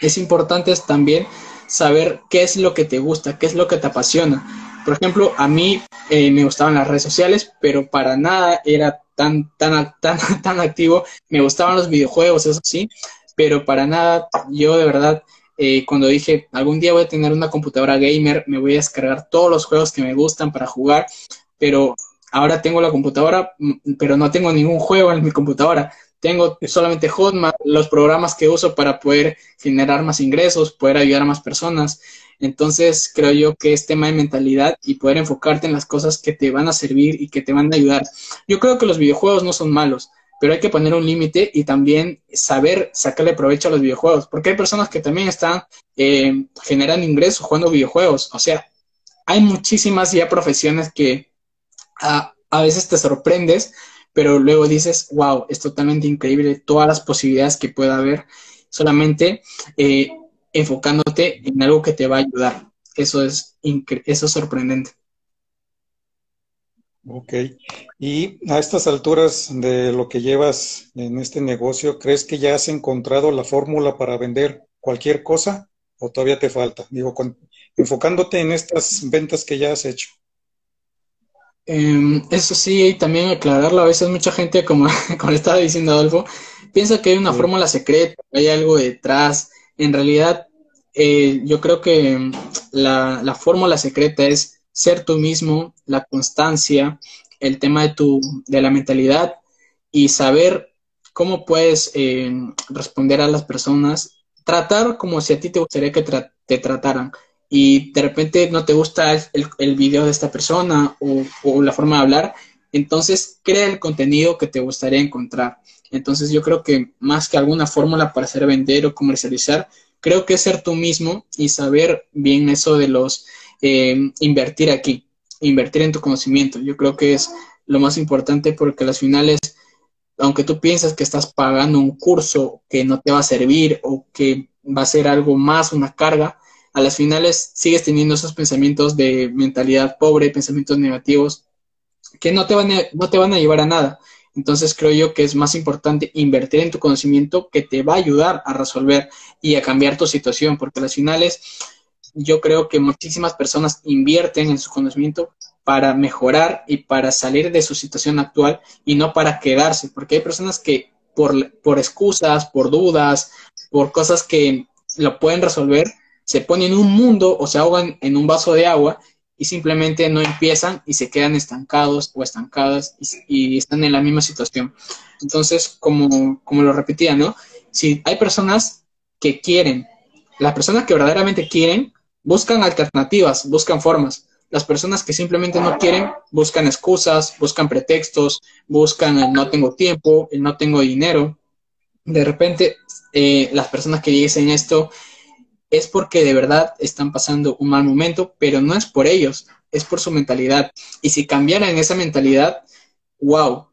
es importante también saber qué es lo que te gusta, qué es lo que te apasiona. Por ejemplo, a mí eh, me gustaban las redes sociales, pero para nada era tan, tan, tan, [laughs] tan activo. Me gustaban los videojuegos, eso sí, pero para nada, yo de verdad, eh, cuando dije, algún día voy a tener una computadora gamer, me voy a descargar todos los juegos que me gustan para jugar, pero ahora tengo la computadora, mm, pero no tengo ningún juego en mi computadora. tengo solamente Hotmart, los programas que uso para poder generar más ingresos, poder ayudar a más personas. Entonces, creo yo que es tema de mentalidad y poder enfocarte en las cosas que te van a servir y que te van a ayudar. Yo creo que los videojuegos no son malos, pero hay que poner un límite y también saber sacarle provecho a los videojuegos, porque hay personas que también están eh, generando ingresos jugando videojuegos. O sea, hay muchísimas ya profesiones que a, veces te sorprendes pero luego dices, wow, es totalmente increíble todas las posibilidades que pueda haber, solamente eh, enfocándote en algo que te va a ayudar. Eso es, eso es sorprendente. Ok. Y a estas alturas de lo que llevas en este negocio, ¿crees que ya has encontrado la fórmula para vender cualquier cosa o todavía te falta? Digo, enfocándote en estas ventas que ya has hecho. Em, eso sí, y también aclararlo, a veces mucha gente, como, [laughs] como estaba diciendo Adolfo, piensa que hay una fórmula secreta, hay algo detrás. En realidad, eh, yo creo que la, la, fórmula secreta es ser tú mismo, la constancia, el tema de, tu, de la mentalidad y saber cómo puedes eh, responder a las personas, tratar como si a ti te gustaría que te trataran y de repente no te gusta el, el video de esta persona o, o, la forma de hablar, entonces crea el contenido que te gustaría encontrar. Entonces yo creo que más que alguna fórmula para hacer vender o comercializar, creo que es ser tú mismo y saber bien eso de los eh, invertir aquí, invertir en tu conocimiento. Yo creo que es lo más importante porque a las finales, aunque tú piensas que estás pagando un curso que no te va a servir o que va a ser algo más, una carga, a las finales sigues teniendo esos pensamientos de mentalidad pobre, pensamientos negativos, que no te van a, no te van a llevar a nada. Entonces creo yo que es más importante invertir en tu conocimiento que te va a ayudar a resolver y a cambiar tu situación, porque a las finales yo creo que muchísimas personas invierten en su conocimiento para mejorar y para salir de su situación actual y no para quedarse, porque hay personas que por, por excusas, por dudas, por cosas que lo pueden resolver, se ponen en un mundo o se ahogan en un vaso de agua y simplemente no empiezan y se quedan estancados o estancadas y, están en la misma situación. Entonces, como, como lo repetía, ¿no? Si hay personas que quieren, las personas que verdaderamente quieren, buscan alternativas, buscan formas. Las personas que simplemente no quieren, buscan excusas, buscan pretextos, buscan el no tengo tiempo, el no tengo dinero. De repente, eh, las personas que dicen esto es porque de verdad están pasando un mal momento, pero no es por ellos, es por su mentalidad. Y si cambiaran esa mentalidad, wow,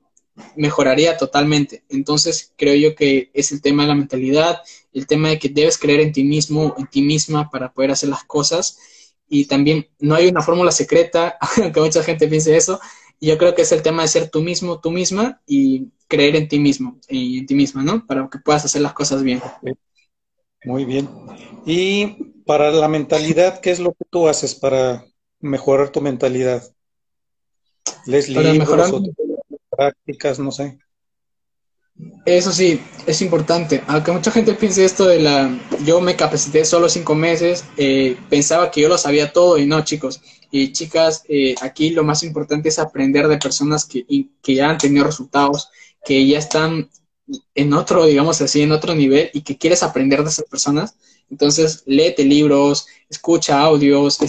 mejoraría totalmente. Entonces creo yo que es el tema de la mentalidad, el tema de que debes creer en ti mismo, en ti misma para poder hacer las cosas. Y también no hay una fórmula secreta, [laughs] aunque mucha gente piense eso. Yo creo que es el tema de ser tú mismo, tú misma y creer en ti mismo y en ti misma, ¿no? Para que puedas hacer las cosas bien. Muy bien. Y para la mentalidad, ¿qué es lo que tú haces para mejorar tu mentalidad? ¿Les libros o prácticas? No sé. Eso sí, es importante. Aunque mucha gente piense esto de la... Yo me capacité solo cinco meses, eh, pensaba que yo lo sabía todo y no, chicos. Y chicas, eh, aquí lo más importante es aprender de personas que, que ya han tenido resultados, que ya están en otro, digamos así, en otro nivel y que quieres aprender de esas personas, entonces léete libros, escucha audios,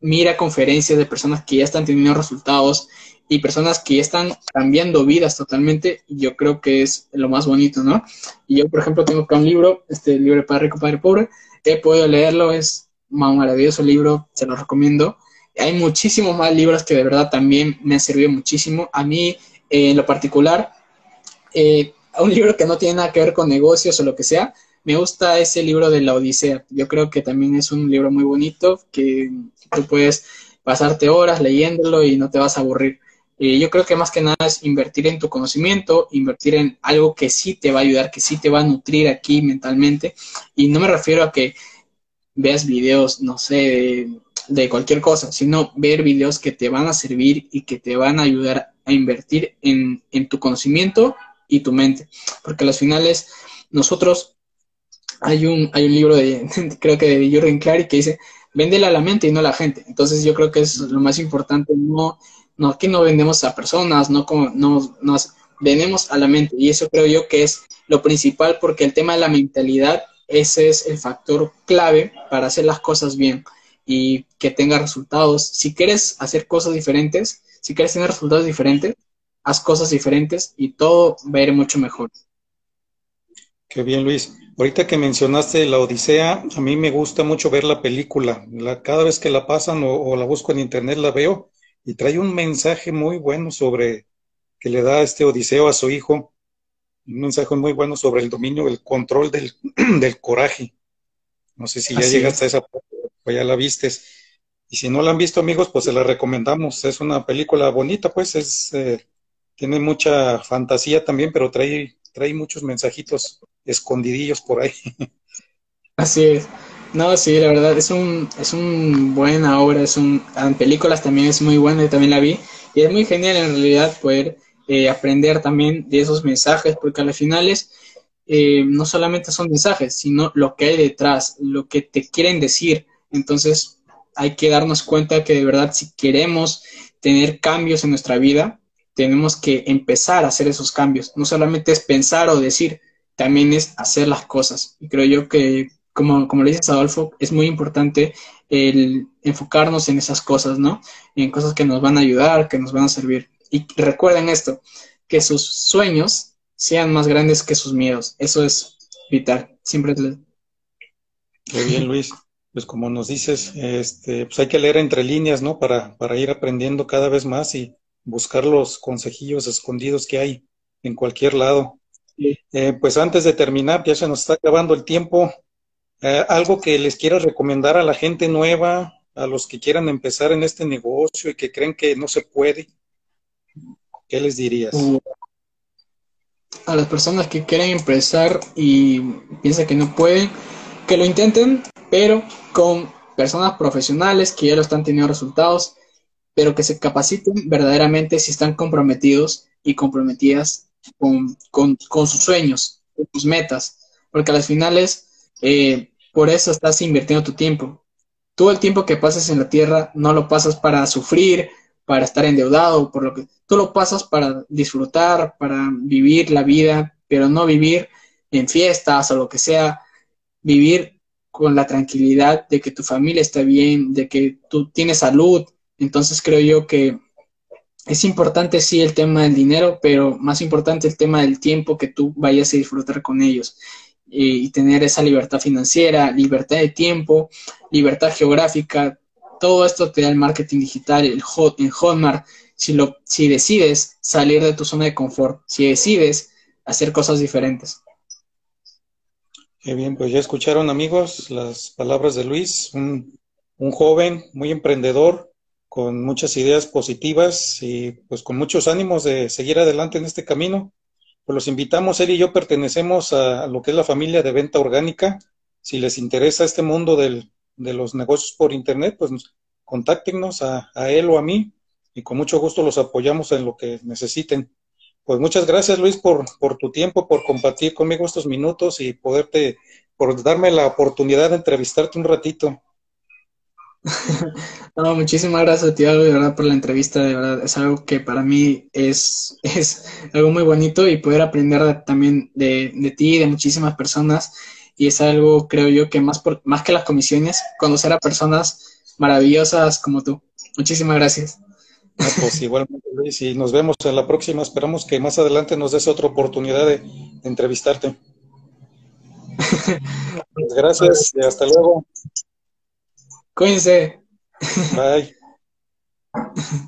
mira conferencias de personas que ya están teniendo resultados y personas que ya están cambiando vidas totalmente, yo creo que es lo más bonito, ¿no? Y yo, por ejemplo, tengo acá un libro, este libro de Padre Rico, Padre Pobre, he podido leerlo, es un maravilloso libro, se lo recomiendo. Hay muchísimos más libros que de verdad también me han servido muchísimo. A mí, en lo particular, eh, un libro que no tiene nada que ver con negocios o lo que sea, me gusta ese libro de la Odisea. Yo creo que también es un libro muy bonito que tú puedes pasarte horas leyéndolo y no te vas a aburrir. Y yo creo que más que nada es invertir en tu conocimiento, invertir en algo que sí te va a ayudar, que sí te va a nutrir aquí mentalmente. Y no me refiero a que veas videos, no sé, de, cualquier cosa, sino ver videos que te van a servir y que te van a ayudar a invertir en tu conocimiento y tu mente. Porque a las finales, nosotros, hay un, hay un libro de, [laughs] creo que de Jürgen Clary que dice, véndela a la mente y no a la gente. Entonces yo creo que es lo más importante, no, no aquí no vendemos a personas, no, como, no, no venimos a la mente y eso creo yo que es lo principal porque el tema de la mentalidad, ese es el factor clave para hacer las cosas bien y que tenga resultados. Si quieres hacer cosas diferentes, si quieres tener resultados diferentes, haz cosas diferentes y todo va a ir mucho mejor. Qué bien, Luis. Ahorita que mencionaste la Odisea, a mí me gusta mucho ver la película. cada vez que la pasan o, la busco en internet la veo y trae un mensaje muy bueno sobre que le da este Odiseo a su hijo. Un mensaje muy bueno sobre el dominio, el control del, [clears throat] del coraje. No sé si ya llegaste a esa parte pues ya la vistes. Y si no la han visto, amigos, pues se la recomendamos. Es una película bonita, pues es eh, tiene mucha fantasía también, pero trae, trae muchos mensajitos escondidillos por ahí. [laughs] Así es. No, sí, la verdad es un es un buena obra, es un en películas también es muy buena, y también la vi y es muy genial en realidad poder eh, aprender también de esos mensajes porque al final es eh, no solamente son mensajes, sino lo que hay detrás, lo que te quieren decir, entonces hay que darnos cuenta que de verdad si queremos tener cambios en nuestra vida, tenemos que empezar a hacer esos cambios. No solamente es pensar o decir, también es hacer las cosas. Y creo yo que, como, como le dices Adolfo, es muy importante el enfocarnos en esas cosas, ¿no? En cosas que nos van a ayudar, que nos van a servir. Y recuerden esto, que sus sueños sean más grandes que sus miedos. Eso es vital. Siempre les... Muy bien, Luis pues como nos dices, este, pues hay que leer entre líneas, ¿no? Para, para ir aprendiendo cada vez más y buscar los consejillos escondidos que hay en cualquier lado. Eh, pues antes de terminar, ya se nos está acabando el tiempo. Eh, algo que les quiero recomendar a la gente nueva, a los que quieran empezar en este negocio y que creen que no se puede, ¿qué les dirías? Uh, a las personas que quieren empezar y piensan que no pueden, que lo intenten, pero con personas profesionales que ya lo están teniendo resultados, pero que se capaciten verdaderamente si están comprometidos y comprometidas con, sus sueños, con sus metas, porque a las finales, eh, por eso estás invirtiendo tu tiempo. Todo el tiempo que pases en la tierra no lo pasas para sufrir, para estar endeudado, por lo que tú lo pasas para disfrutar, para vivir la vida, pero no vivir en fiestas o lo que sea, vivir con la tranquilidad de que tu familia está bien, de que tú tienes salud. Entonces creo yo que es importante sí el tema del dinero, pero más importante el tema del tiempo que tú vayas a disfrutar con ellos y tener esa libertad financiera, libertad de tiempo, libertad geográfica. Todo esto te da el marketing digital, el hot, en Hotmart. Si, lo, si decides salir de tu zona de confort, si decides hacer cosas diferentes. Qué bien, pues ya escucharon amigos las palabras de Luis, un, joven muy emprendedor, con muchas ideas positivas y pues con muchos ánimos de seguir adelante en este camino. Pues los invitamos, él y yo pertenecemos a lo que es la familia de venta orgánica. Si les interesa este mundo del, de los negocios por internet, pues contáctenos a, a él o a mí y con mucho gusto los apoyamos en lo que necesiten. Pues muchas gracias Luis por, por tu tiempo, por compartir conmigo estos minutos y poderte, por darme la oportunidad de entrevistarte un ratito. [laughs] No, muchísimas gracias, tío, de verdad, por la entrevista, de verdad, es algo que para mí es, [laughs] es algo muy bonito y poder aprender también de, de ti y de muchísimas personas y es algo, creo yo, que más, por, más que las comisiones, conocer a personas maravillosas como tú. Muchísimas gracias. pues [laughs] igualmente, Luis, y nos vemos en la próxima. Esperamos que más adelante nos des otra oportunidad de, entrevistarte. Pues gracias y hasta luego. Cuídense. Bye. [laughs]